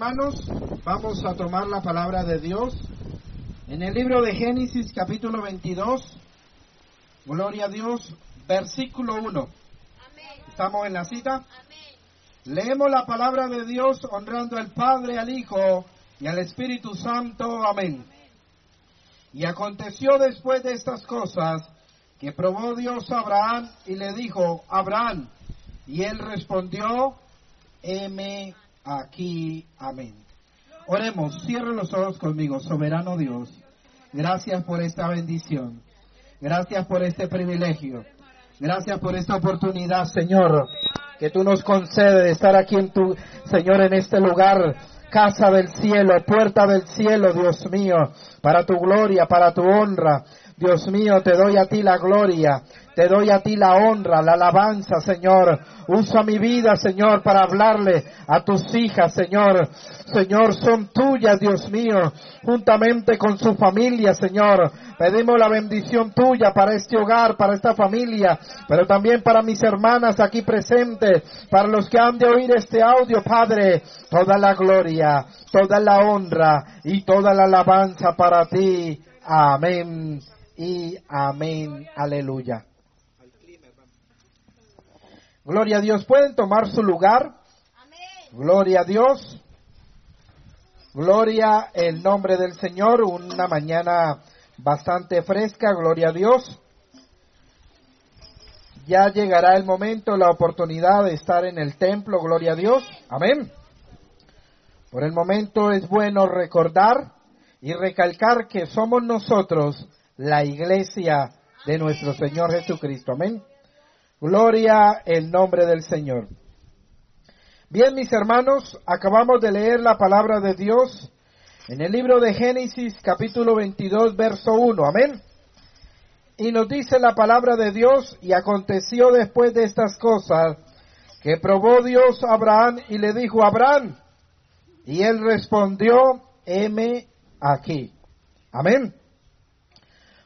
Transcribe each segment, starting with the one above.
Hermanos, vamos a tomar la palabra de Dios en el libro de Génesis capítulo 22, gloria a Dios, versículo 1. ¿Estamos en la cita? Leemos la palabra de Dios honrando al Padre, al Hijo y al Espíritu Santo. Amén. Y aconteció después de estas cosas que probó Dios a Abraham y le dijo, Abraham, y él respondió, heme aquí. Amén. Oremos, cierre los ojos conmigo, soberano Dios. Gracias por esta bendición. Gracias por este privilegio. Gracias por esta oportunidad, Señor, que tú nos concedes de estar aquí en tu, Señor, en este lugar, casa del cielo, puerta del cielo, Dios mío, para tu gloria, para tu honra. Dios mío, te doy a ti la gloria, te doy a ti la honra, la alabanza, Señor. Usa mi vida, Señor, para hablarle a tus hijas, Señor. Señor, son tuyas, Dios mío, juntamente con su familia, Señor. Pedimos la bendición tuya para este hogar, para esta familia, pero también para mis hermanas aquí presentes, para los que han de oír este audio, Padre. Toda la gloria, toda la honra y toda la alabanza para ti. Amén y amén. Aleluya. Gloria a Dios. ¿Pueden tomar su lugar? Gloria a Dios. Gloria el nombre del Señor. Una mañana bastante fresca. Gloria a Dios. Ya llegará el momento, la oportunidad de estar en el templo. Gloria a Dios. Amén. Por el momento es bueno recordar y recalcar que somos nosotros la iglesia de nuestro Señor Jesucristo. Amén. Gloria el nombre del Señor. Bien, mis hermanos, acabamos de leer la palabra de Dios en el libro de Génesis capítulo 22, verso 1. Amén. Y nos dice la palabra de Dios, y aconteció después de estas cosas, que probó Dios a Abraham y le dijo, Abraham, y él respondió, heme aquí. Amén.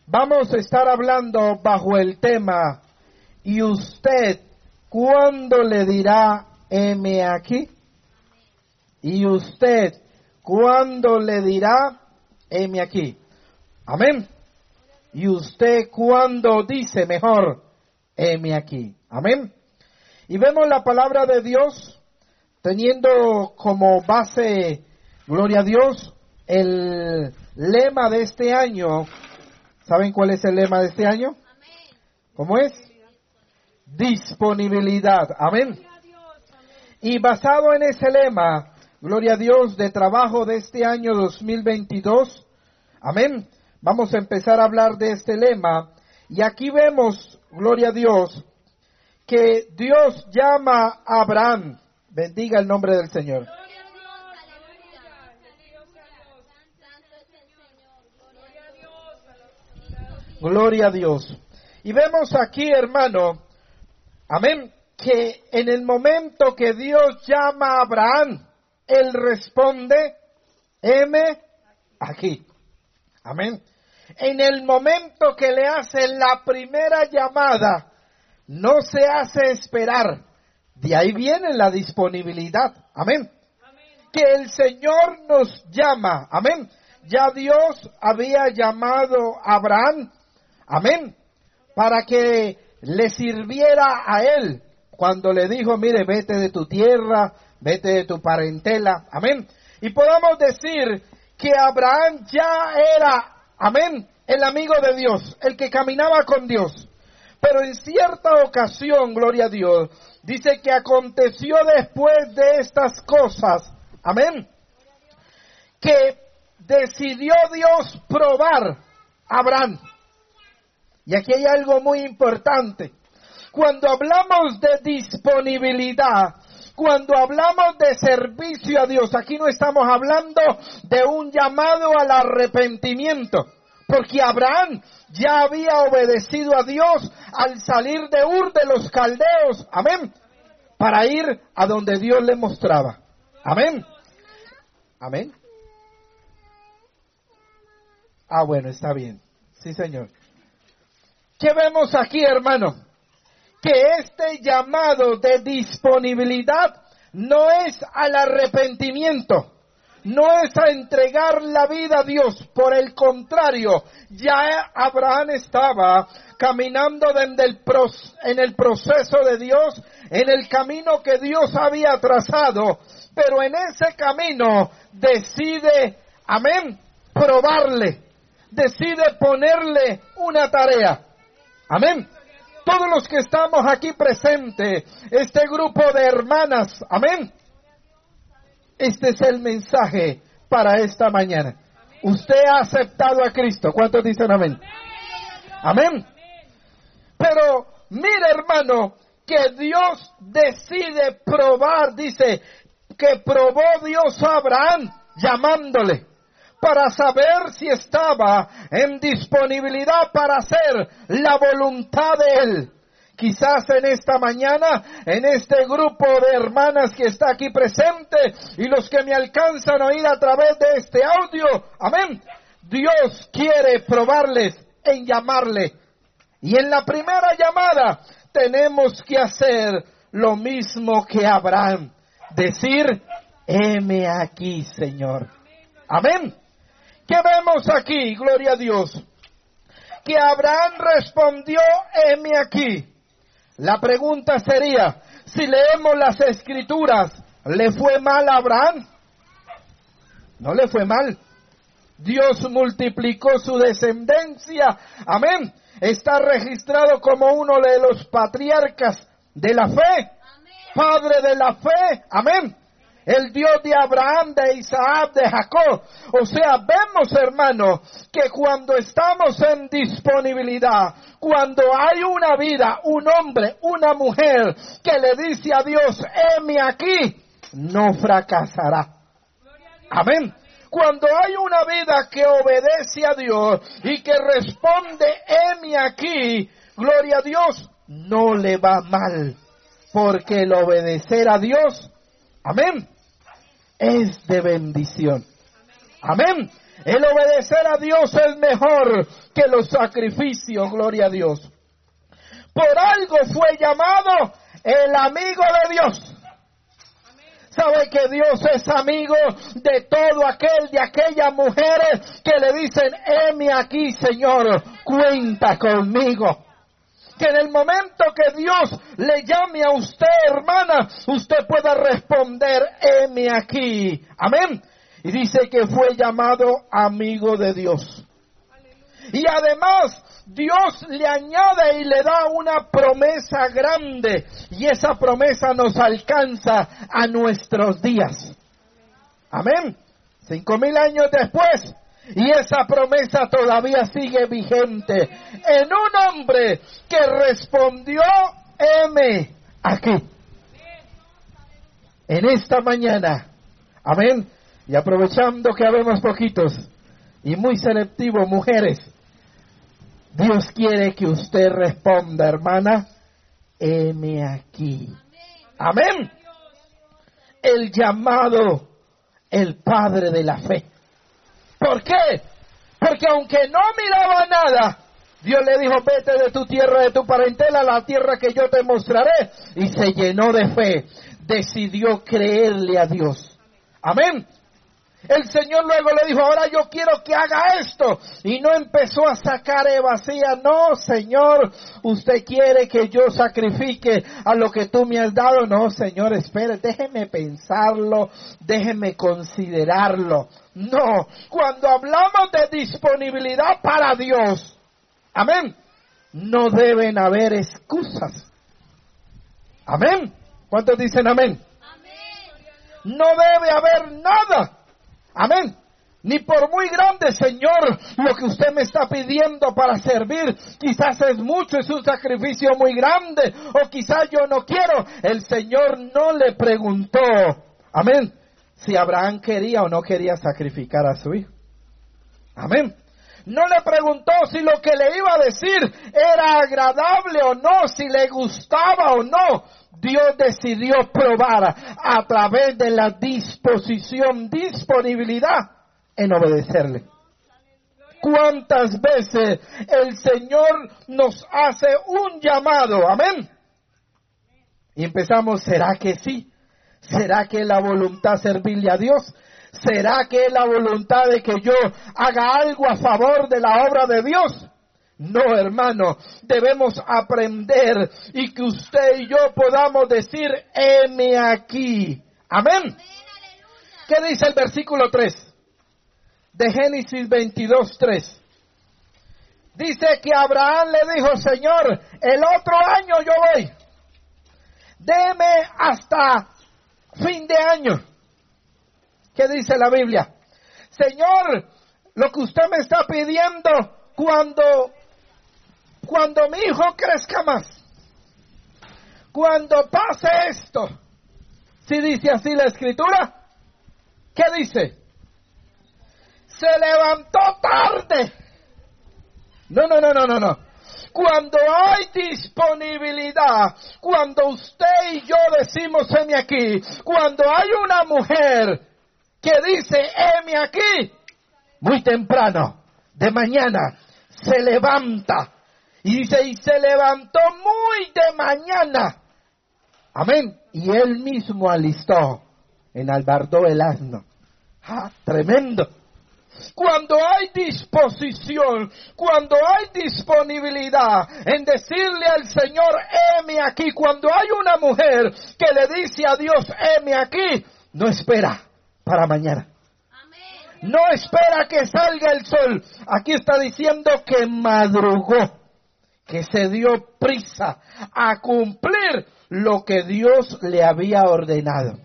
Vamos a estar hablando bajo el tema, ¿y usted cuándo le dirá M aquí? ¿Y usted cuándo le dirá M aquí? Amén. ¿Y usted cuándo dice mejor M aquí? Amén. Y vemos la palabra de Dios teniendo como base, gloria a Dios, el lema de este año ¿Saben cuál es el lema de este año? ¿Cómo es? Disponibilidad. Amén. Y basado en ese lema, gloria a Dios, de trabajo de este año 2022, amén, vamos a empezar a hablar de este lema. Y aquí vemos, gloria a Dios, que Dios llama a Abraham. Bendiga el nombre del Señor. Gloria a Dios. Y vemos aquí, hermano, amén, que en el momento que Dios llama a Abraham, él responde, M, aquí. Amén. En el momento que le hace la primera llamada, no se hace esperar. De ahí viene la disponibilidad. Amén. Que el Señor nos llama. Amén. Ya Dios había llamado a Abraham Amén. Para que le sirviera a él cuando le dijo, mire, vete de tu tierra, vete de tu parentela. Amén. Y podamos decir que Abraham ya era, amén, el amigo de Dios, el que caminaba con Dios. Pero en cierta ocasión, gloria a Dios, dice que aconteció después de estas cosas, amén, que decidió Dios probar a Abraham. Y aquí hay algo muy importante. Cuando hablamos de disponibilidad, cuando hablamos de servicio a Dios, aquí no estamos hablando de un llamado al arrepentimiento, porque Abraham ya había obedecido a Dios al salir de Ur de los caldeos, amén, para ir a donde Dios le mostraba, amén, amén. Ah, bueno, está bien, sí, Señor. ¿Qué vemos aquí, hermano? Que este llamado de disponibilidad no es al arrepentimiento. no es a entregar la vida a Dios, por el contrario, ya Abraham estaba caminando en el proceso de Dios, en el camino que Dios había trazado, pero en ese camino decide, amén, probarle, decide ponerle una tarea. Amén. Todos los que estamos aquí presentes, este grupo de hermanas, amén. Este es el mensaje para esta mañana. Usted ha aceptado a Cristo. ¿Cuántos dicen amén? Amén. Pero mire hermano, que Dios decide probar, dice, que probó Dios a Abraham llamándole para saber si estaba en disponibilidad para hacer la voluntad de Él. Quizás en esta mañana, en este grupo de hermanas que está aquí presente y los que me alcanzan a oír a través de este audio, amén. Dios quiere probarles en llamarle. Y en la primera llamada tenemos que hacer lo mismo que Abraham. Decir, heme aquí, Señor. Amén. ¿Qué vemos aquí? Gloria a Dios. Que Abraham respondió, heme aquí. La pregunta sería, si leemos las escrituras, ¿le fue mal a Abraham? No le fue mal. Dios multiplicó su descendencia. Amén. Está registrado como uno de los patriarcas de la fe. Padre de la fe. Amén el Dios de Abraham, de Isaac, de Jacob. O sea, vemos hermano que cuando estamos en disponibilidad, cuando hay una vida, un hombre, una mujer que le dice a Dios, heme aquí, no fracasará. Amén. Cuando hay una vida que obedece a Dios y que responde, heme aquí, gloria a Dios, no le va mal. Porque el obedecer a Dios, amén, es de bendición. Amén. El obedecer a Dios es mejor que los sacrificios, gloria a Dios. Por algo fue llamado el amigo de Dios. Sabe que Dios es amigo de todo aquel, de aquellas mujeres que le dicen, heme aquí, Señor, cuenta conmigo que en el momento que Dios le llame a usted, hermana, usted pueda responder, heme aquí. Amén. Y dice que fue llamado amigo de Dios. Y además, Dios le añade y le da una promesa grande. Y esa promesa nos alcanza a nuestros días. Amén. Cinco mil años después, y esa promesa todavía sigue vigente en un hombre que respondió, M aquí. En esta mañana. Amén. Y aprovechando que habemos poquitos y muy selectivos, mujeres, Dios quiere que usted responda, hermana, M aquí. Amén. El llamado, el Padre de la fe. ¿Por qué? Porque aunque no miraba nada, Dios le dijo, vete de tu tierra, de tu parentela, a la tierra que yo te mostraré. Y se llenó de fe. Decidió creerle a Dios. Amén. El Señor luego le dijo, ahora yo quiero que haga esto. Y no empezó a sacar vacía. No, Señor, usted quiere que yo sacrifique a lo que tú me has dado. No, Señor, espere, déjeme pensarlo, déjeme considerarlo. No, cuando hablamos de disponibilidad para Dios, amén, no deben haber excusas. Amén. ¿Cuántos dicen amén? No debe haber nada Amén. Ni por muy grande, Señor, lo que usted me está pidiendo para servir, quizás es mucho, es un sacrificio muy grande, o quizás yo no quiero. El Señor no le preguntó, amén, si Abraham quería o no quería sacrificar a su hijo. Amén. No le preguntó si lo que le iba a decir era agradable o no, si le gustaba o no. Dios decidió probar a través de la disposición, disponibilidad en obedecerle. ¿Cuántas veces el Señor nos hace un llamado? Amén. Y empezamos, ¿será que sí? ¿Será que la voluntad servirle a Dios? ¿Será que es la voluntad de que yo haga algo a favor de la obra de Dios? No, hermano, debemos aprender y que usted y yo podamos decir, heme aquí. Amén. ¿Qué dice el versículo 3 de Génesis 22, 3? Dice que Abraham le dijo, Señor, el otro año yo voy. Deme hasta fin de año. ¿Qué dice la Biblia? Señor, lo que usted me está pidiendo cuando, cuando mi hijo crezca más, cuando pase esto, si dice así la escritura, ¿qué dice? Se levantó tarde. No, no, no, no, no, no. Cuando hay disponibilidad, cuando usted y yo decimos, heme aquí, cuando hay una mujer que dice, heme aquí, muy temprano, de mañana, se levanta. Y dice, y se levantó muy de mañana. Amén. Y él mismo alistó, en albardó el asno. ¡Ah, tremendo! cuando hay disposición, cuando hay disponibilidad en decirle al Señor, heme aquí, cuando hay una mujer que le dice a Dios, heme aquí, no espera para mañana. No espera que salga el sol. Aquí está diciendo que madrugó, que se dio prisa a cumplir lo que Dios le había ordenado.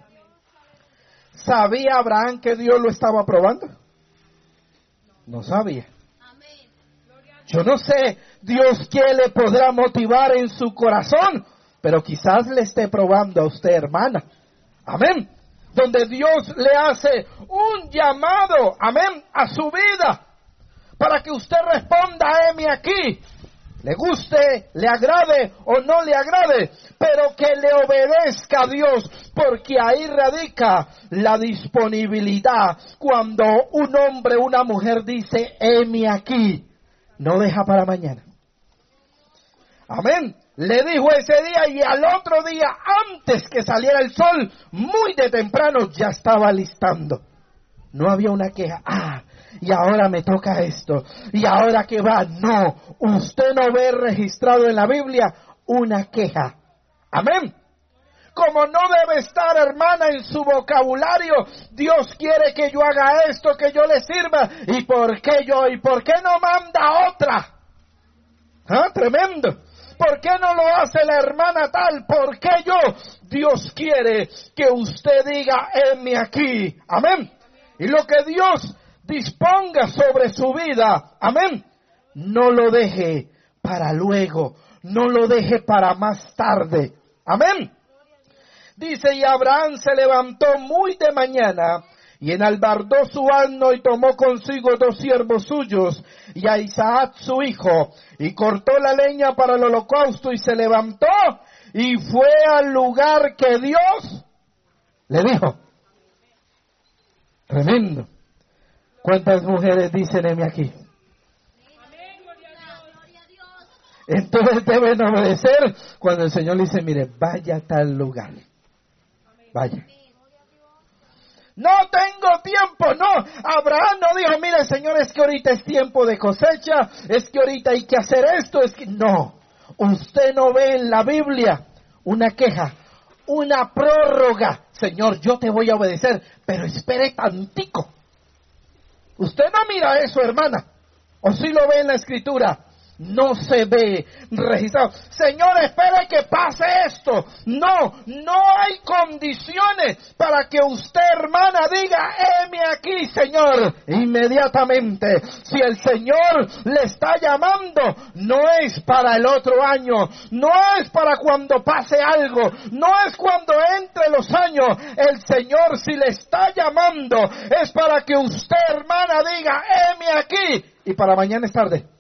¿Sabía Abraham que Dios lo estaba probando? No sabía. Yo no sé, Dios que le podrá motivar en su corazón, pero quizás le esté probando a usted, hermana. Amén. Donde Dios le hace un llamado, amén, a su vida, para que usted responda, a aquí, le guste, le agrade o no le agrade, pero que le obedezca a Dios, porque ahí radica la disponibilidad. Cuando un hombre, una mujer dice, heme aquí, no deja para mañana. Amén. Le dijo ese día y al otro día, antes que saliera el sol, muy de temprano, ya estaba listando. No había una queja. Ah, y ahora me toca esto, y ahora que va, no, usted no ve registrado en la Biblia una queja. Amén. Como no debe estar, hermana, en su vocabulario, Dios quiere que yo haga esto, que yo le sirva, y por qué yo, y por qué no manda otra. ¿Ah? Tremendo. ¿Por qué no lo hace la hermana tal? ¿Por qué yo? Dios quiere que usted diga, enme aquí. Amén. Y lo que Dios disponga sobre su vida. Amén. No lo deje para luego. No lo deje para más tarde. Amén. Dice, y Abraham se levantó muy de mañana y enalbardó su asno y tomó consigo dos siervos suyos y a Isaac su hijo y cortó la leña para el holocausto y se levantó y fue al lugar que Dios le dijo. Tremendo. ¿Cuántas mujeres dicen en aquí? Entonces deben obedecer cuando el Señor dice, mire, vaya a tal lugar. Vaya. No tengo tiempo, no. Abraham no dijo, mire Señor, es que ahorita es tiempo de cosecha, es que ahorita hay que hacer esto, es que no. Usted no ve en la Biblia una queja, una prórroga. Señor, yo te voy a obedecer, pero espere tantico. Usted no mira eso, hermana. O si lo ve en la escritura no se ve registrado. Señor, espere que pase esto. No, no hay condiciones para que usted, hermana, diga, heme aquí, Señor. Inmediatamente, si el Señor le está llamando, no es para el otro año, no es para cuando pase algo, no es cuando entre los años. El Señor, si le está llamando, es para que usted, hermana, diga, heme aquí. Y para mañana es tarde.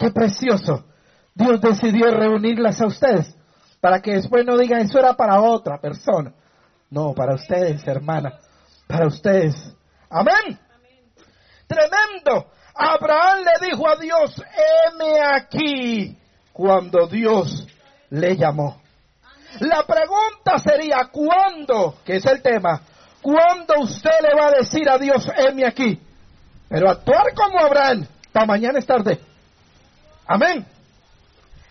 Qué precioso. Dios decidió reunirlas a ustedes para que después no digan eso era para otra persona. No, para ustedes, hermana. Para ustedes. Amén. Tremendo. Abraham le dijo a Dios, heme aquí cuando Dios le llamó. La pregunta sería, ¿cuándo? Que es el tema. ¿Cuándo usted le va a decir a Dios, heme aquí? Pero actuar como Abraham, para mañana es tarde. Amén.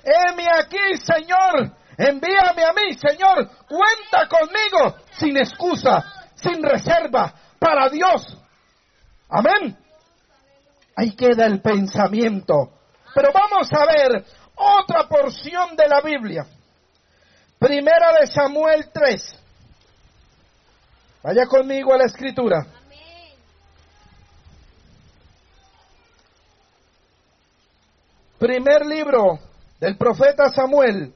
Heme aquí, Señor. Envíame a mí, Señor. Cuenta conmigo sin excusa, sin reserva, para Dios. Amén. Ahí queda el pensamiento. Pero vamos a ver otra porción de la Biblia. Primera de Samuel 3. Vaya conmigo a la escritura. Primer libro del profeta Samuel.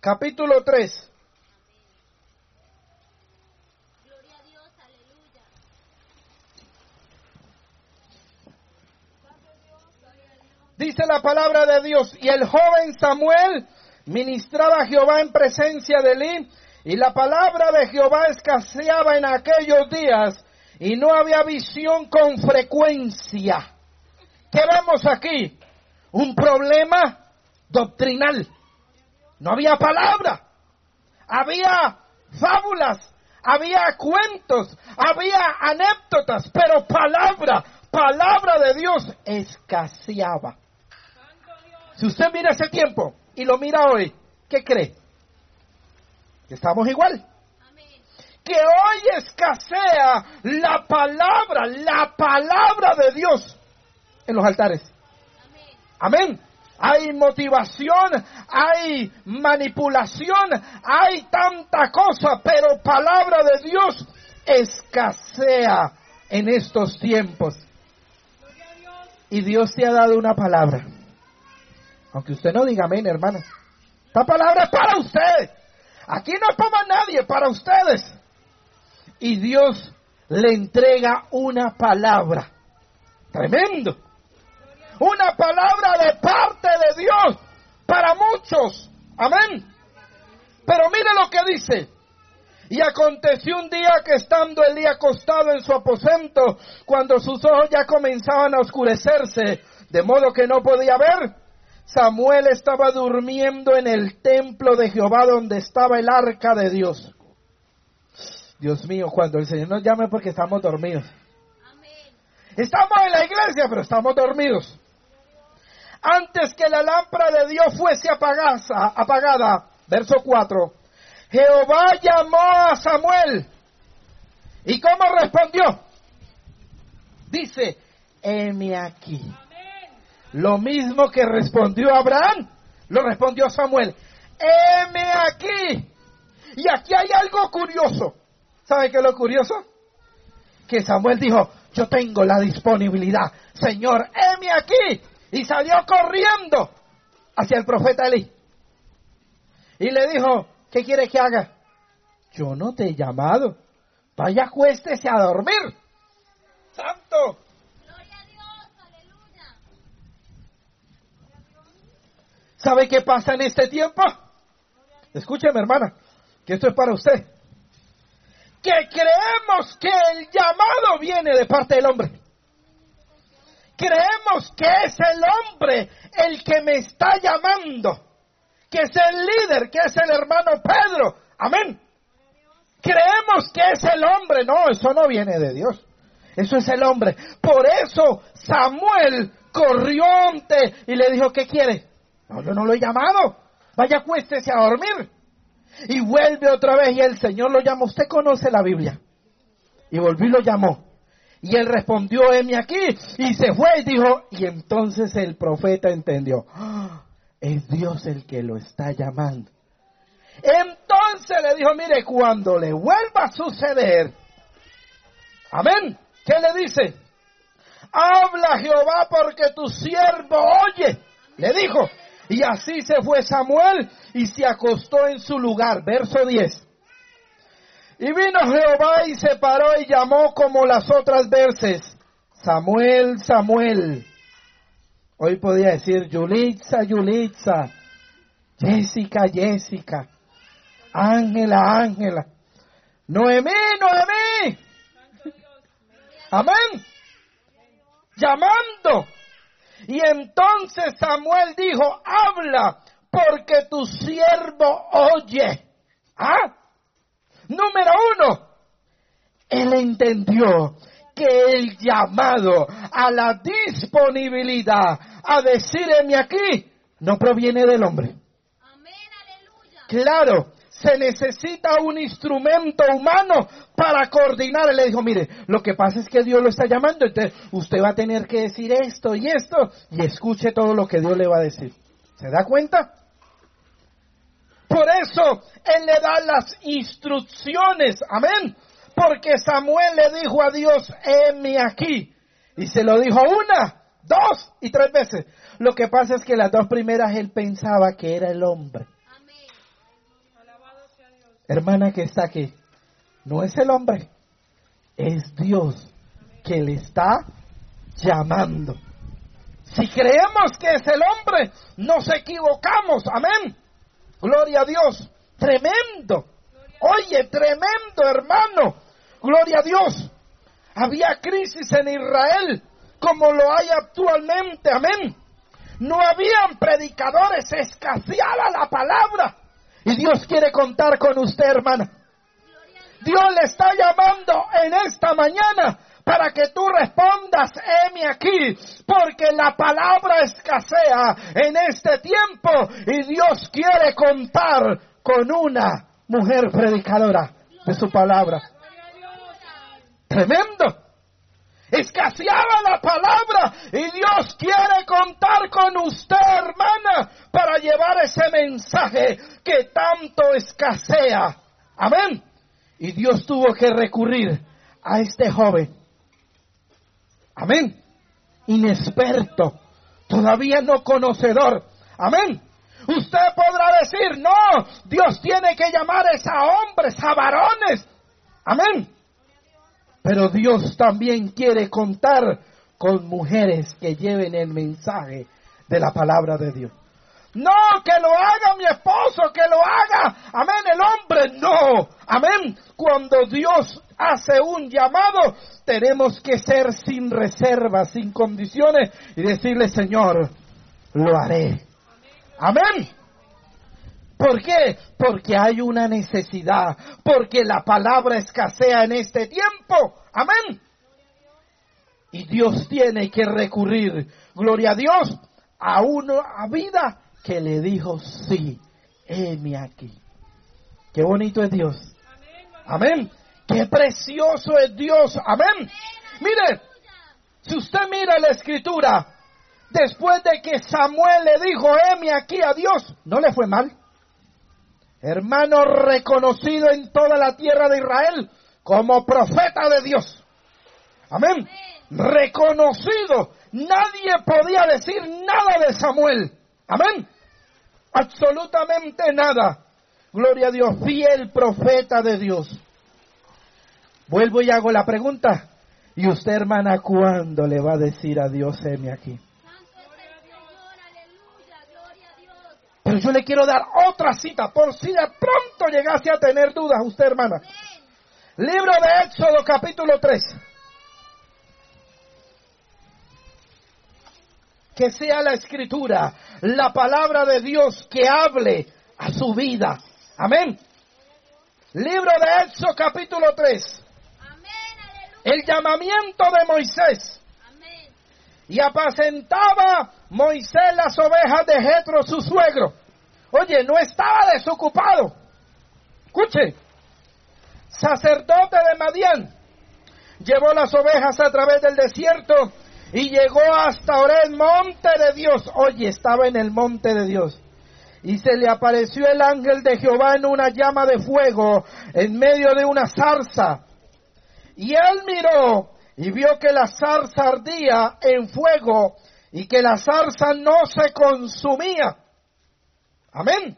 Capítulo 3. Dice la palabra de Dios, y el joven Samuel ministraba a Jehová en presencia de él, y la palabra de Jehová escaseaba en aquellos días, y no había visión con frecuencia. ¿Qué vemos aquí? Un problema doctrinal. No había palabra. Había fábulas, había cuentos, había anécdotas, pero palabra, palabra de Dios escaseaba. Si usted mira ese tiempo y lo mira hoy, ¿qué cree? Estamos igual. Que hoy escasea la palabra, la palabra de Dios en los altares. Amén. Hay motivación, hay manipulación, hay tanta cosa, pero palabra de Dios escasea en estos tiempos. Y Dios te ha dado una palabra. Aunque usted no diga amén, hermano. Esta palabra es para usted. Aquí no es para nadie, para ustedes. Y Dios le entrega una palabra. Tremendo. Una palabra de parte de Dios para muchos. Amén. Pero mire lo que dice. Y aconteció un día que estando Elías acostado en su aposento, cuando sus ojos ya comenzaban a oscurecerse, de modo que no podía ver, Samuel estaba durmiendo en el templo de Jehová donde estaba el arca de Dios. Dios mío, cuando el Señor nos llame porque estamos dormidos. Estamos en la iglesia, pero estamos dormidos. Antes que la lámpara de Dios fuese apagada, apagada verso 4, Jehová llamó a Samuel. ¿Y cómo respondió? Dice, heme aquí. Lo mismo que respondió Abraham, lo respondió Samuel. Heme aquí. Y aquí hay algo curioso. ¿Sabe qué es lo curioso? Que Samuel dijo, yo tengo la disponibilidad. Señor, heme aquí. Y salió corriendo hacia el profeta Elí. Y le dijo, ¿qué quiere que haga? Yo no te he llamado. Vaya, acuéstese a dormir. Santo. ¿Sabe qué pasa en este tiempo? Escúcheme, hermana, que esto es para usted. Que creemos que el llamado viene de parte del hombre. Creemos que es el hombre el que me está llamando. Que es el líder, que es el hermano Pedro. Amén. Creemos que es el hombre. No, eso no viene de Dios. Eso es el hombre. Por eso Samuel corrió ante y le dijo, ¿qué quiere? No, yo no lo he llamado. Vaya, acuéstese a dormir. Y vuelve otra vez y el Señor lo llama. Usted conoce la Biblia. Y volvió y lo llamó. Y él respondió, heme aquí. Y se fue y dijo, y entonces el profeta entendió, ¡Ah! es Dios el que lo está llamando. Entonces le dijo, mire, cuando le vuelva a suceder, amén, ¿qué le dice? Habla Jehová porque tu siervo oye. Le dijo, y así se fue Samuel y se acostó en su lugar. Verso 10. Y vino Jehová y se paró y llamó como las otras veces. Samuel, Samuel. Hoy podía decir Yulitza, Yulitza. Jessica, Jessica. Ángela, Ángela. Noemí, Noemí. Amén. Llamando. Y entonces Samuel dijo, habla, porque tu siervo oye. ¿Ah? Número uno, él entendió que el llamado a la disponibilidad a decirme aquí no proviene del hombre. Claro, se necesita un instrumento humano para coordinar. le dijo, mire, lo que pasa es que Dios lo está llamando, entonces usted va a tener que decir esto y esto y escuche todo lo que Dios le va a decir. ¿Se da cuenta? Por eso Él le da las instrucciones. Amén. Porque Samuel le dijo a Dios, heme aquí. Y se lo dijo una, dos y tres veces. Lo que pasa es que las dos primeras él pensaba que era el hombre. Hermana que está aquí, no es el hombre, es Dios que le está llamando. Si creemos que es el hombre, nos equivocamos. Amén. Gloria a Dios. Tremendo. Oye, tremendo hermano. Gloria a Dios. Había crisis en Israel como lo hay actualmente. Amén. No habían predicadores, escaseaba la palabra. Y Dios quiere contar con usted, hermana. Dios le está llamando en esta mañana para que tú respondas, heme aquí, porque la palabra escasea en este tiempo y Dios quiere contar con una mujer predicadora de su palabra. Tremendo. Escaseaba la palabra y Dios quiere contar con usted, hermana, para llevar ese mensaje que tanto escasea. Amén. Y Dios tuvo que recurrir a este joven. Amén. Inexperto, todavía no conocedor. Amén. Usted podrá decir, no, Dios tiene que llamar a hombres, a varones. Amén. Pero Dios también quiere contar con mujeres que lleven el mensaje de la palabra de Dios. No, que lo haga mi esposo, que lo haga, amén, el hombre, no, amén. Cuando Dios hace un llamado, tenemos que ser sin reservas, sin condiciones y decirle, Señor, lo haré. Amén. ¿Por qué? Porque hay una necesidad, porque la palabra escasea en este tiempo. Amén. Y Dios tiene que recurrir, gloria a Dios, a una vida que le dijo sí, heme aquí. Qué bonito es Dios. Amén. Qué precioso es Dios. Amén. Mire, si usted mira la escritura, después de que Samuel le dijo, heme aquí a Dios, no le fue mal hermano reconocido en toda la tierra de Israel como profeta de Dios. Amén. Reconocido. Nadie podía decir nada de Samuel. Amén. Absolutamente nada. Gloria a Dios. Fiel profeta de Dios. Vuelvo y hago la pregunta. ¿Y usted, hermana, cuándo le va a decir a Dios, heme aquí? Pero yo le quiero dar otra cita por si de pronto llegase a tener dudas usted, hermana. Libro de Éxodo capítulo 3. Que sea la escritura, la palabra de Dios que hable a su vida. Amén. Libro de Éxodo capítulo 3. El llamamiento de Moisés. Y apacentaba Moisés las ovejas de Jetro, su suegro. Oye, no estaba desocupado. Escuche, sacerdote de Madián, llevó las ovejas a través del desierto y llegó hasta Orel, monte de Dios. Oye, estaba en el monte de Dios. Y se le apareció el ángel de Jehová en una llama de fuego en medio de una zarza. Y él miró y vio que la zarza ardía en fuego y que la zarza no se consumía. Amén.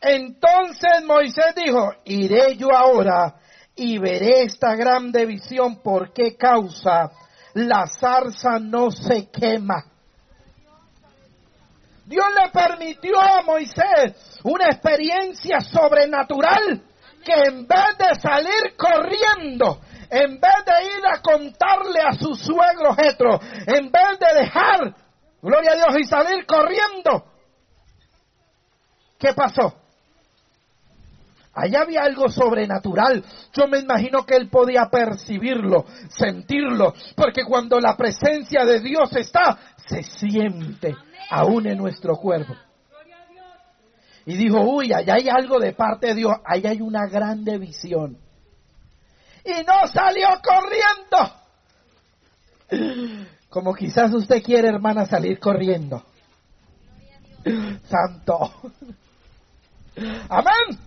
Entonces Moisés dijo, iré yo ahora y veré esta grande visión, por qué causa la zarza no se quema. Dios le permitió a Moisés una experiencia sobrenatural que en vez de salir corriendo, en vez de ir a contarle a su suegro Jetro, en vez de dejar, gloria a Dios, y salir corriendo, ¿qué pasó? Allá había algo sobrenatural. Yo me imagino que él podía percibirlo, sentirlo, porque cuando la presencia de Dios está, se siente aún en nuestro cuerpo. Y dijo, uy, allá hay algo de parte de Dios, allá hay una grande visión. Y no salió corriendo. Como quizás usted quiere, hermana, salir corriendo. Santo. Amén.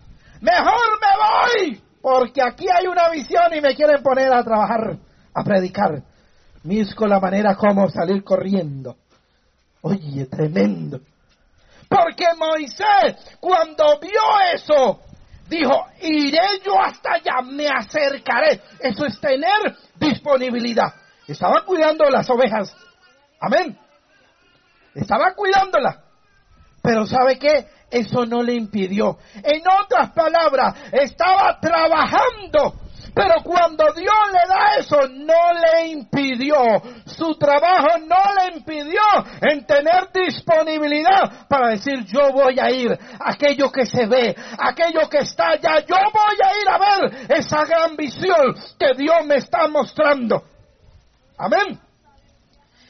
Mejor me voy, porque aquí hay una visión y me quieren poner a trabajar, a predicar. Misco la manera como salir corriendo. Oye, tremendo. Porque Moisés, cuando vio eso, dijo, iré yo hasta allá, me acercaré. Eso es tener disponibilidad. Estaba cuidando las ovejas. Amén. Estaba cuidándolas. Pero ¿sabe qué? Eso no le impidió. En otras palabras, estaba trabajando. Pero cuando Dios le da eso, no le impidió. Su trabajo no le impidió en tener disponibilidad para decir yo voy a ir. Aquello que se ve, aquello que está allá, yo voy a ir a ver esa gran visión que Dios me está mostrando. Amén.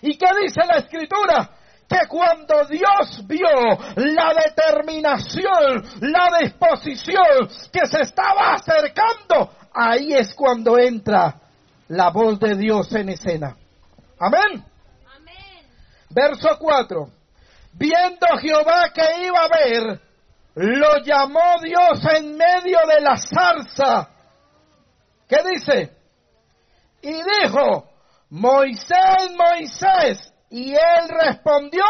¿Y qué dice la escritura? Que cuando Dios vio la determinación, la disposición que se estaba acercando, ahí es cuando entra la voz de Dios en escena. Amén. Verso 4. Viendo Jehová que iba a ver, lo llamó Dios en medio de la zarza. ¿Qué dice? Y dijo, Moisés, Moisés, y él respondió.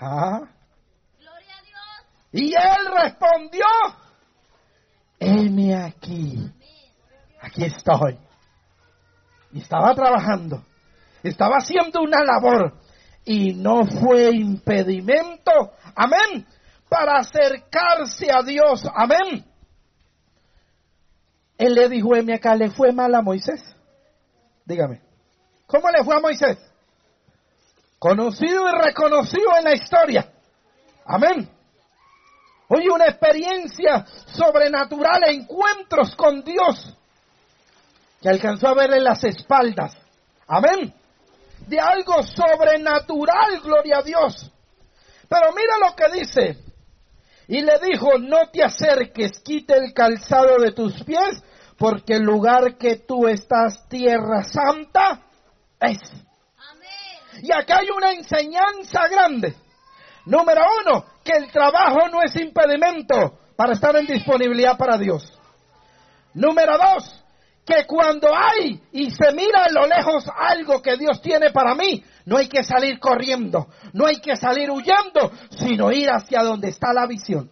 ¿Ah? Gloria a Dios. Y él respondió. Heme aquí. Aquí estoy. Y estaba trabajando. Estaba haciendo una labor. Y no fue impedimento. Amén. Para acercarse a Dios. Amén. Él le dijo, heme acá, ¿le fue mal a Moisés? Dígame. ¿Cómo le fue a Moisés? Conocido y reconocido en la historia. Amén. Oye, una experiencia sobrenatural, encuentros con Dios, que alcanzó a ver en las espaldas. Amén. De algo sobrenatural, gloria a Dios. Pero mira lo que dice. Y le dijo, no te acerques, quite el calzado de tus pies, porque el lugar que tú estás, tierra santa, y acá hay una enseñanza grande. Número uno, que el trabajo no es impedimento para estar en disponibilidad para Dios. Número dos, que cuando hay y se mira a lo lejos algo que Dios tiene para mí, no hay que salir corriendo, no hay que salir huyendo, sino ir hacia donde está la visión.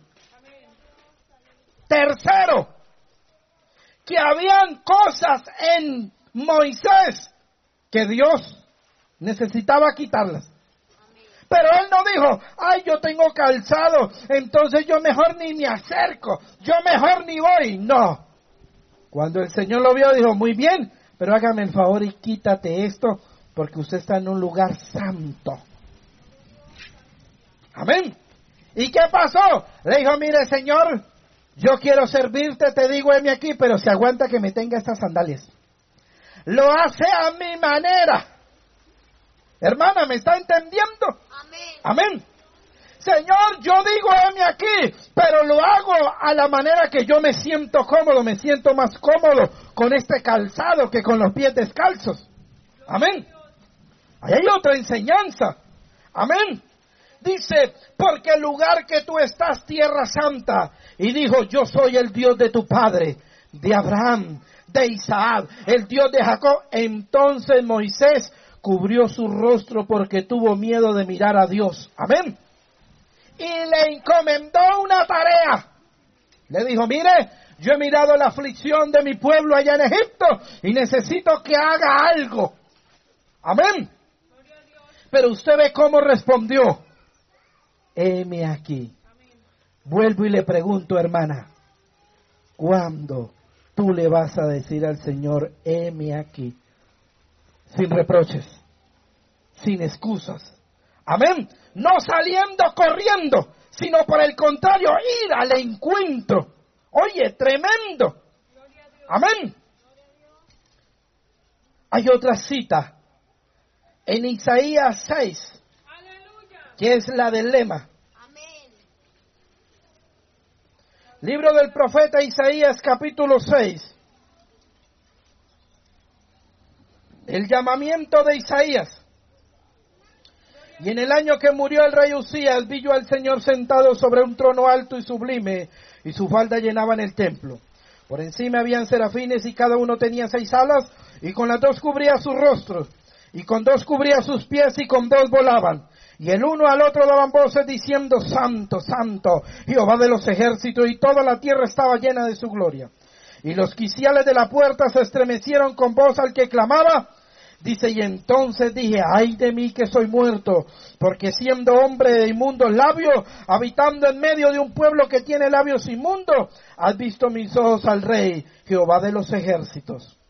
Tercero, que habían cosas en Moisés que Dios necesitaba quitarlas. Pero él no dijo, ay, yo tengo calzado, entonces yo mejor ni me acerco, yo mejor ni voy. No. Cuando el Señor lo vio, dijo, muy bien, pero hágame el favor y quítate esto, porque usted está en un lugar santo. Amén. ¿Y qué pasó? Le dijo, mire, Señor, yo quiero servirte, te digo, heme aquí, pero se aguanta que me tenga estas sandalias lo hace a mi manera. Hermana, ¿me está entendiendo? Amén. Amén. Señor, yo digo heme aquí, pero lo hago a la manera que yo me siento cómodo, me siento más cómodo con este calzado que con los pies descalzos. Amén. Ahí hay otra enseñanza. Amén. Dice, porque el lugar que tú estás, tierra santa, y dijo, yo soy el Dios de tu padre, de Abraham, de Isaac, el Dios de Jacob. Entonces Moisés cubrió su rostro porque tuvo miedo de mirar a Dios. Amén. Y le encomendó una tarea. Le dijo, mire, yo he mirado la aflicción de mi pueblo allá en Egipto y necesito que haga algo. Amén. Pero usted ve cómo respondió. Heme aquí. Vuelvo y le pregunto, hermana, ¿cuándo tú le vas a decir al Señor, heme aquí, sin reproches, sin excusas. Amén. No saliendo corriendo, sino por el contrario, ir al encuentro. Oye, tremendo. Amén. Hay otra cita en Isaías 6, que es la del lema. Libro del profeta Isaías capítulo 6. El llamamiento de Isaías. Y en el año que murió el rey Usías, vi yo al Señor sentado sobre un trono alto y sublime, y su falda llenaba en el templo. Por encima habían serafines y cada uno tenía seis alas, y con las dos cubría sus rostros, y con dos cubría sus pies, y con dos volaban. Y el uno al otro daban voces diciendo, Santo, Santo, Jehová de los ejércitos, y toda la tierra estaba llena de su gloria. Y los quiciales de la puerta se estremecieron con voz al que clamaba, Dice, y entonces dije, ay de mí que soy muerto, porque siendo hombre de inmundos labios, habitando en medio de un pueblo que tiene labios inmundos, has visto mis ojos al rey, Jehová de los ejércitos.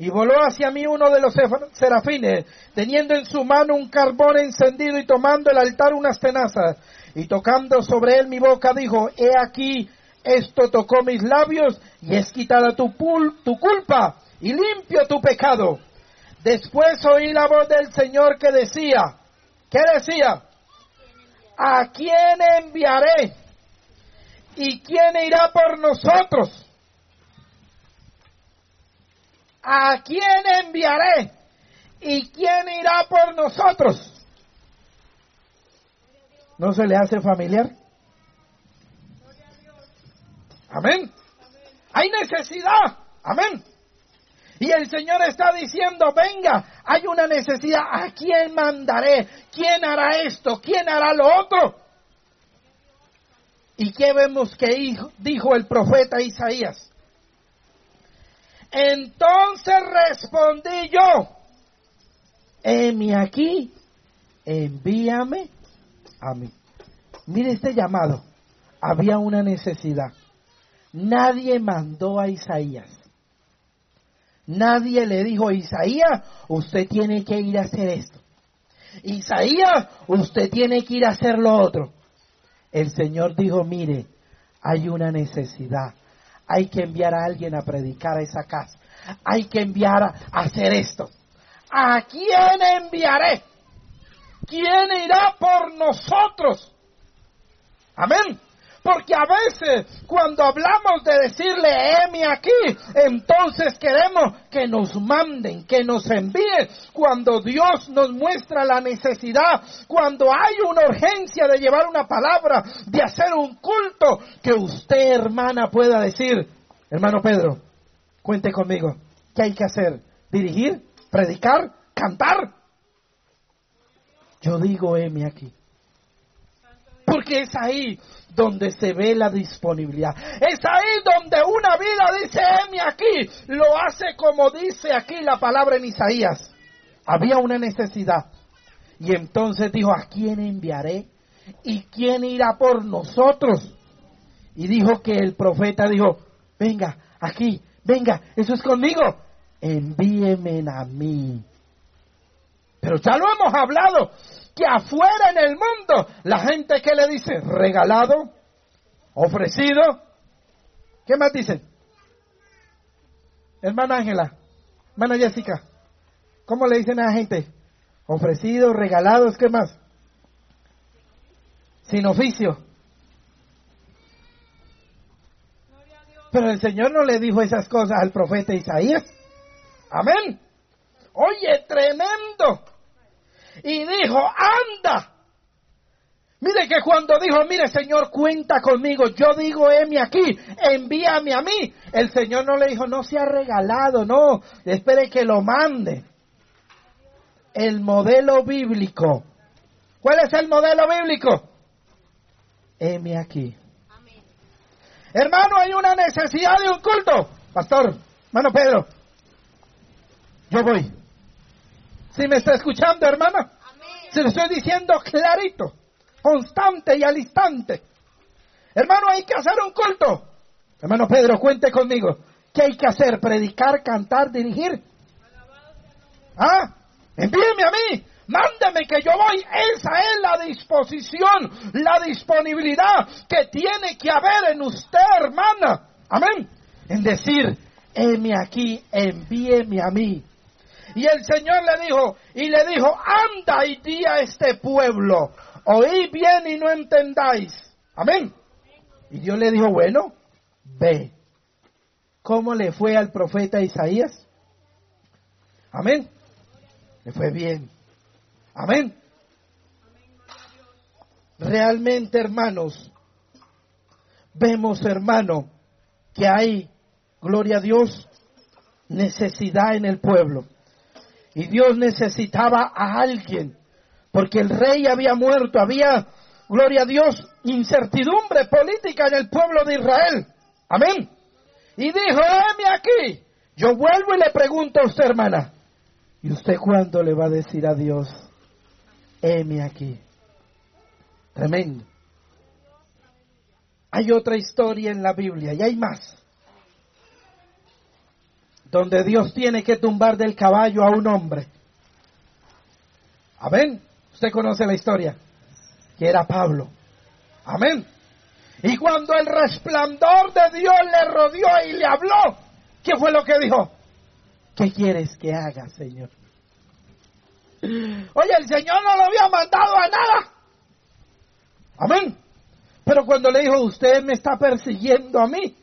Y voló hacia mí uno de los serafines, teniendo en su mano un carbón encendido y tomando el altar unas tenazas, y tocando sobre él mi boca, dijo, he aquí, esto tocó mis labios, y es quitada tu, tu culpa, y limpio tu pecado Después oí la voz del Señor que decía, ¿qué decía? ¿A quién enviaré? ¿Y quién irá por nosotros? ¿A quién enviaré? ¿Y quién irá por nosotros? ¿No se le hace familiar? Amén. Hay necesidad. Amén. Y el Señor está diciendo, venga, hay una necesidad, ¿a quién mandaré? ¿Quién hará esto? ¿Quién hará lo otro? ¿Y qué vemos que dijo el profeta Isaías? Entonces respondí yo, heme aquí, envíame a mí. Mire este llamado, había una necesidad. Nadie mandó a Isaías. Nadie le dijo, Isaías, usted tiene que ir a hacer esto. Isaías, usted tiene que ir a hacer lo otro. El Señor dijo, mire, hay una necesidad. Hay que enviar a alguien a predicar a esa casa. Hay que enviar a hacer esto. ¿A quién enviaré? ¿Quién irá por nosotros? Amén. Porque a veces cuando hablamos de decirle, heme aquí, entonces queremos que nos manden, que nos envíen. Cuando Dios nos muestra la necesidad, cuando hay una urgencia de llevar una palabra, de hacer un culto, que usted, hermana, pueda decir, hermano Pedro, cuente conmigo, ¿qué hay que hacer? ¿Dirigir? ¿Predicar? ¿Cantar? Yo digo, heme aquí. Porque es ahí donde se ve la disponibilidad. Es ahí donde una vida dice, heme aquí, lo hace como dice aquí la palabra en Isaías. Había una necesidad. Y entonces dijo, ¿a quién enviaré? ¿Y quién irá por nosotros? Y dijo que el profeta dijo, venga, aquí, venga, eso es conmigo, envíenme a mí. Pero ya lo hemos hablado, que afuera en el mundo la gente que le dice regalado, ofrecido, ¿qué más dicen? Hermana Ángela, hermana Jessica, ¿cómo le dicen a la gente? Ofrecido, regalados, ¿qué más? Sin oficio. Pero el Señor no le dijo esas cosas al profeta Isaías. Amén. Oye, tremendo y dijo, anda. Mire que cuando dijo, mire Señor, cuenta conmigo, yo digo, heme aquí, envíame a mí. El Señor no le dijo, no se ha regalado, no, espere que lo mande. El modelo bíblico. ¿Cuál es el modelo bíblico? Heme aquí. Hermano, hay una necesidad de un culto. Pastor, hermano Pedro, yo voy. ¿Sí me está escuchando, hermana? Se lo estoy diciendo clarito, constante y al instante. Hermano, hay que hacer un culto. Hermano Pedro, cuente conmigo. ¿Qué hay que hacer? ¿Predicar, cantar, dirigir? ¿Ah? Envíeme a mí. mándeme que yo voy. Esa es la disposición, la disponibilidad que tiene que haber en usted, hermana. Amén. En decir, heme aquí, envíeme a mí. Y el Señor le dijo, y le dijo, anda y di a este pueblo, oí bien y no entendáis. Amén. Y Dios le dijo, bueno, ve. ¿Cómo le fue al profeta Isaías? Amén. Le fue bien. Amén. Realmente, hermanos, vemos, hermano, que hay, gloria a Dios, necesidad en el pueblo. Y Dios necesitaba a alguien, porque el rey había muerto, había, gloria a Dios, incertidumbre política en el pueblo de Israel. Amén. Y dijo, heme aquí. Yo vuelvo y le pregunto a usted, hermana, ¿y usted cuándo le va a decir a Dios, heme aquí? Tremendo. Hay otra historia en la Biblia y hay más. Donde Dios tiene que tumbar del caballo a un hombre. Amén. Usted conoce la historia. Que era Pablo. Amén. Y cuando el resplandor de Dios le rodeó y le habló, ¿qué fue lo que dijo? ¿Qué quieres que haga, Señor? Oye, el Señor no lo había mandado a nada. Amén. Pero cuando le dijo, usted me está persiguiendo a mí.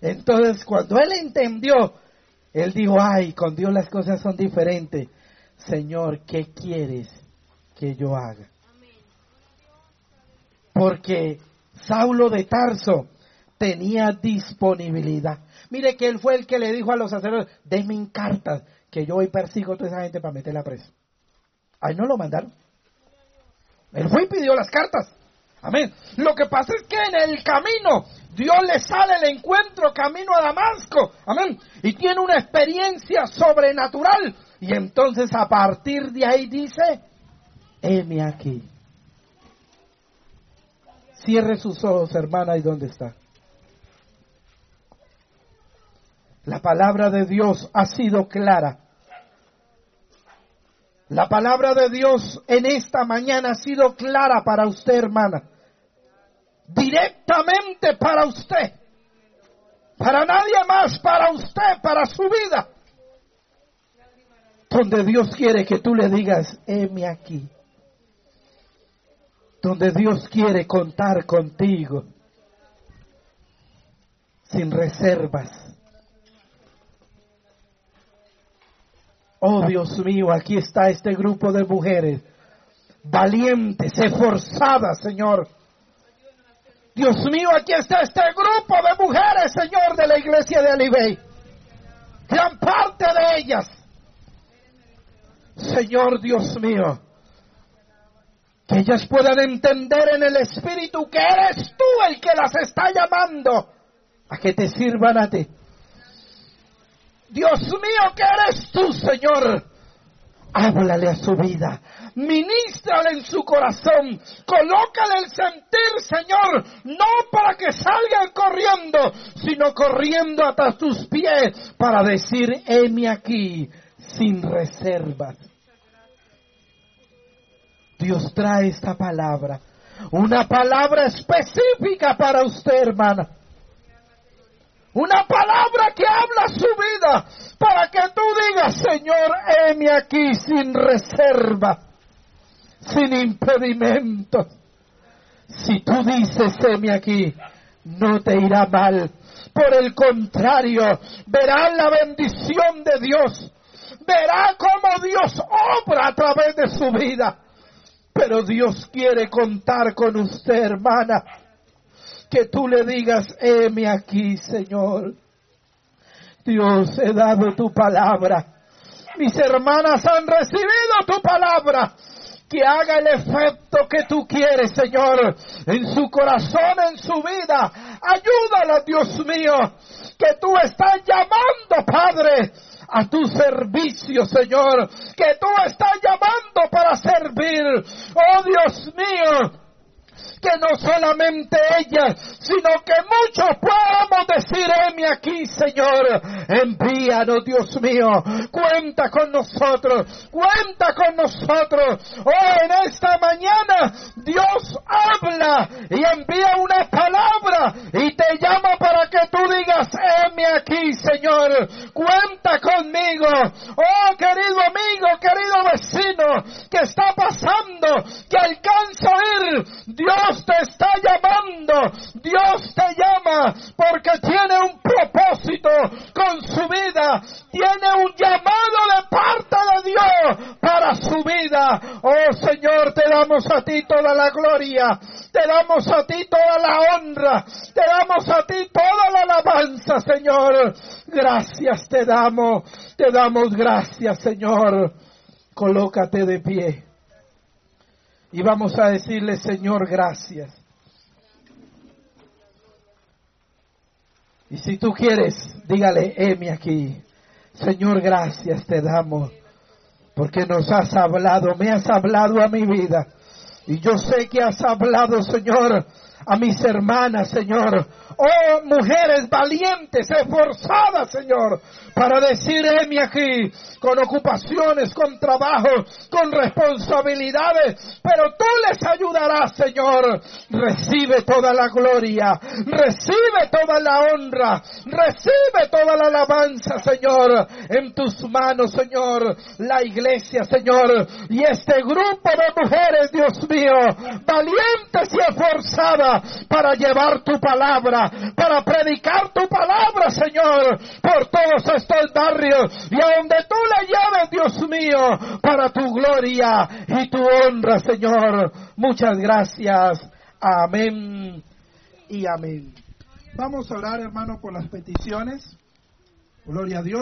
Entonces, cuando él entendió, él dijo, ay, con Dios las cosas son diferentes. Señor, ¿qué quieres que yo haga? Porque Saulo de Tarso tenía disponibilidad. Mire que él fue el que le dijo a los sacerdotes, denme cartas, que yo hoy persigo a toda esa gente para meterla presa. Ahí no lo mandaron. Él fue y pidió las cartas. Amén. Lo que pasa es que en el camino Dios le sale el encuentro camino a Damasco. Amén. Y tiene una experiencia sobrenatural. Y entonces a partir de ahí dice, heme aquí. Cierre sus ojos, hermana, ¿y dónde está? La palabra de Dios ha sido clara. La palabra de Dios en esta mañana ha sido clara para usted, hermana. Directamente para usted. Para nadie más, para usted, para su vida. Donde Dios quiere que tú le digas, heme aquí donde Dios quiere contar contigo sin reservas. Oh Dios mío, aquí está este grupo de mujeres valientes, esforzadas, Señor. Dios mío, aquí está este grupo de mujeres, Señor, de la iglesia de Alibey. Gran parte de ellas. Señor Dios mío, que ellas puedan entender en el Espíritu que eres tú el que las está llamando a que te sirvan a ti. Dios mío, que eres tú, Señor. Háblale a su vida, ministrale en su corazón, colócale el sentir, Señor, no para que salgan corriendo, sino corriendo hasta tus pies para decir, heme aquí, sin reservas. Dios trae esta palabra. Una palabra específica para usted, hermana. Una palabra que habla su vida para que tú digas, Señor, heme aquí sin reserva, sin impedimento. Si tú dices, heme aquí, no te irá mal. Por el contrario, verá la bendición de Dios. Verá cómo Dios obra a través de su vida. Pero Dios quiere contar con usted, hermana. Que tú le digas, heme aquí, Señor. Dios, he dado tu palabra. Mis hermanas han recibido tu palabra. Que haga el efecto que tú quieres, Señor, en su corazón, en su vida. Ayúdala, Dios mío, que tú estás llamando, Padre, a tu servicio, Señor, que tú estás llamando para servir. Oh Dios mío, que no solamente ella, sino que muchos podamos decir, aquí, Señor. Envíanos, Dios mío. Cuenta con nosotros. Cuenta con nosotros. Oh, en esta mañana Dios habla y envía una palabra y te llama para que tú digas, heme aquí, Señor. Cuenta conmigo. Oh, querido amigo, querido vecino, ¿qué está pasando? Que alcanza a oír. Dios te está llamando. Dios te llama porque tiene un propósito con su vida. Tiene un llamado de parte de Dios para su vida. Oh Señor, te damos a ti toda la gloria. Te damos a ti toda la honra. Te damos a ti toda la alabanza, Señor. Gracias te damos. Te damos gracias, Señor. Colócate de pie. Y vamos a decirle, Señor, gracias. Y si tú quieres, dígale, heme aquí. Señor, gracias te damos. Porque nos has hablado, me has hablado a mi vida. Y yo sé que has hablado, Señor, a mis hermanas, Señor. Oh, mujeres valientes, esforzadas, Señor, para decir, heme aquí, con ocupaciones, con trabajo, con responsabilidades, pero tú les ayudarás, Señor. Recibe toda la gloria, recibe toda la honra, recibe toda la alabanza, Señor, en tus manos, Señor, la iglesia, Señor, y este grupo de mujeres, Dios mío, valientes y esforzadas para llevar tu palabra, para predicar tu palabra, Señor, por todos estos barrios y a donde tú le lleves, Dios mío, para tu gloria y tu honra, Señor. Muchas gracias. Amén y amén. Vamos a orar, hermano, por las peticiones. Gloria a Dios.